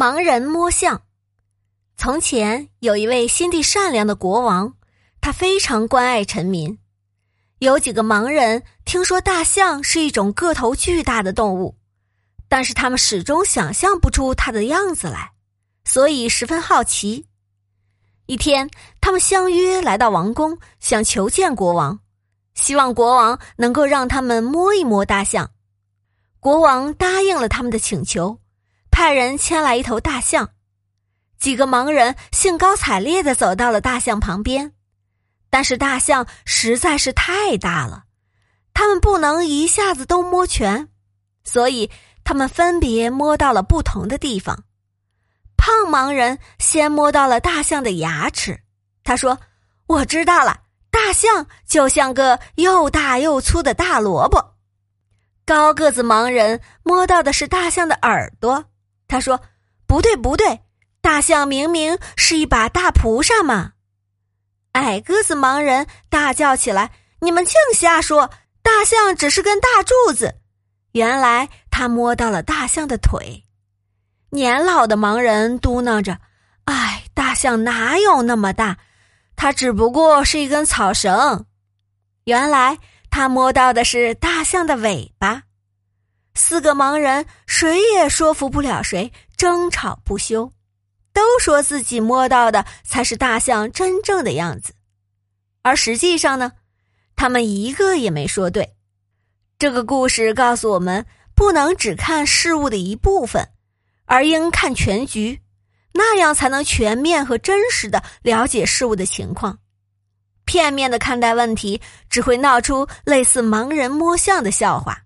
盲人摸象。从前有一位心地善良的国王，他非常关爱臣民。有几个盲人听说大象是一种个头巨大的动物，但是他们始终想象不出它的样子来，所以十分好奇。一天，他们相约来到王宫，想求见国王，希望国王能够让他们摸一摸大象。国王答应了他们的请求。派人牵来一头大象，几个盲人兴高采烈的走到了大象旁边，但是大象实在是太大了，他们不能一下子都摸全，所以他们分别摸到了不同的地方。胖盲人先摸到了大象的牙齿，他说：“我知道了，大象就像个又大又粗的大萝卜。”高个子盲人摸到的是大象的耳朵。他说：“不对，不对，大象明明是一把大蒲扇嘛！”矮个子盲人大叫起来：“你们净瞎说！大象只是根大柱子。”原来他摸到了大象的腿。年老的盲人嘟囔着：“哎，大象哪有那么大？它只不过是一根草绳。”原来他摸到的是大象的尾巴。四个盲人谁也说服不了谁，争吵不休，都说自己摸到的才是大象真正的样子，而实际上呢，他们一个也没说对。这个故事告诉我们，不能只看事物的一部分，而应看全局，那样才能全面和真实的了解事物的情况。片面的看待问题，只会闹出类似盲人摸象的笑话。